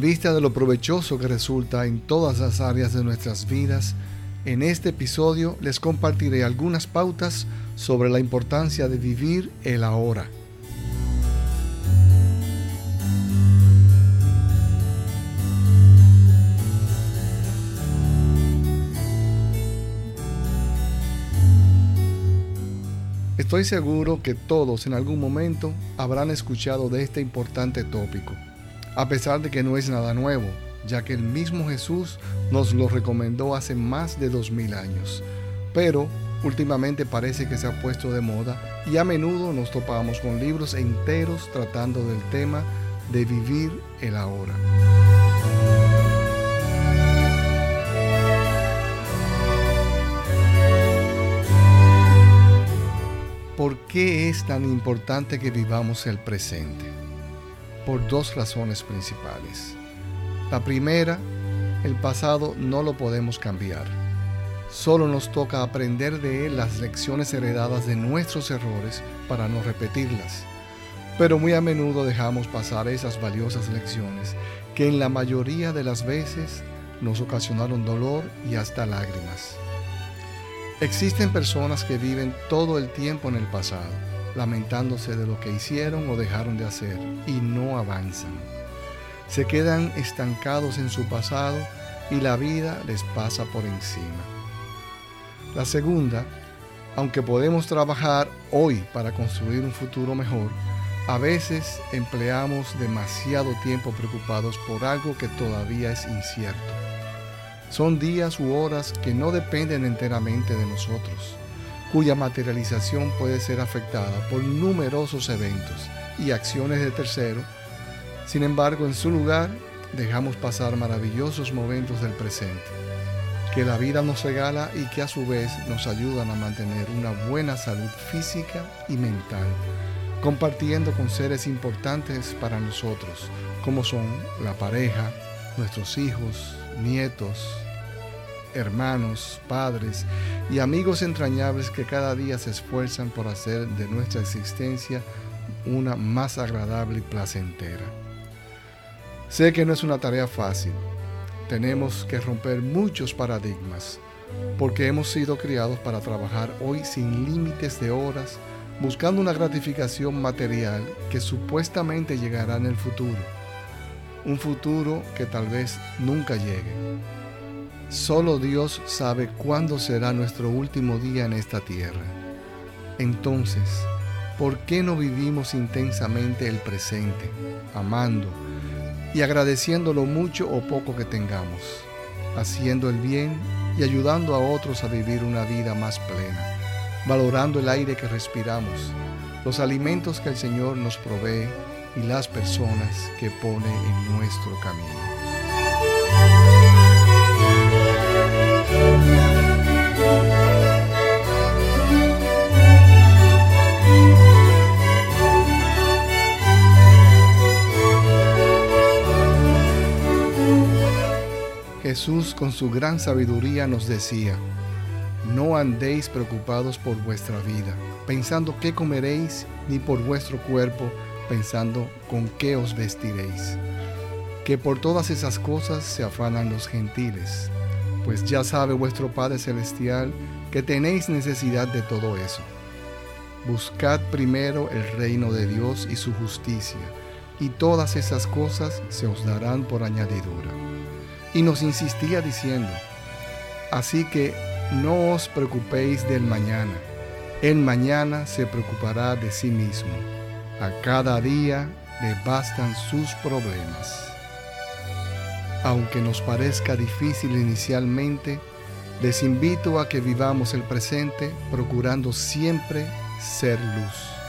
vista de lo provechoso que resulta en todas las áreas de nuestras vidas, en este episodio les compartiré algunas pautas sobre la importancia de vivir el ahora. Estoy seguro que todos en algún momento habrán escuchado de este importante tópico, a pesar de que no es nada nuevo, ya que el mismo Jesús nos lo recomendó hace más de dos mil años. Pero últimamente parece que se ha puesto de moda y a menudo nos topamos con libros enteros tratando del tema de vivir el ahora. ¿Por qué es tan importante que vivamos el presente? Por dos razones principales. La primera, el pasado no lo podemos cambiar. Solo nos toca aprender de él las lecciones heredadas de nuestros errores para no repetirlas. Pero muy a menudo dejamos pasar esas valiosas lecciones que en la mayoría de las veces nos ocasionaron dolor y hasta lágrimas. Existen personas que viven todo el tiempo en el pasado, lamentándose de lo que hicieron o dejaron de hacer y no avanzan. Se quedan estancados en su pasado y la vida les pasa por encima. La segunda, aunque podemos trabajar hoy para construir un futuro mejor, a veces empleamos demasiado tiempo preocupados por algo que todavía es incierto. Son días u horas que no dependen enteramente de nosotros, cuya materialización puede ser afectada por numerosos eventos y acciones de terceros. Sin embargo, en su lugar, dejamos pasar maravillosos momentos del presente, que la vida nos regala y que a su vez nos ayudan a mantener una buena salud física y mental, compartiendo con seres importantes para nosotros, como son la pareja, nuestros hijos, nietos, hermanos, padres y amigos entrañables que cada día se esfuerzan por hacer de nuestra existencia una más agradable y placentera. Sé que no es una tarea fácil. Tenemos que romper muchos paradigmas, porque hemos sido criados para trabajar hoy sin límites de horas, buscando una gratificación material que supuestamente llegará en el futuro. Un futuro que tal vez nunca llegue. Solo Dios sabe cuándo será nuestro último día en esta tierra. Entonces, ¿por qué no vivimos intensamente el presente, amando y agradeciendo lo mucho o poco que tengamos, haciendo el bien y ayudando a otros a vivir una vida más plena, valorando el aire que respiramos, los alimentos que el Señor nos provee y las personas que pone en nuestro camino? Jesús con su gran sabiduría nos decía, no andéis preocupados por vuestra vida, pensando qué comeréis, ni por vuestro cuerpo, pensando con qué os vestiréis. Que por todas esas cosas se afanan los gentiles, pues ya sabe vuestro Padre Celestial que tenéis necesidad de todo eso. Buscad primero el reino de Dios y su justicia, y todas esas cosas se os darán por añadidura. Y nos insistía diciendo, así que no os preocupéis del mañana, el mañana se preocupará de sí mismo, a cada día le bastan sus problemas. Aunque nos parezca difícil inicialmente, les invito a que vivamos el presente procurando siempre ser luz.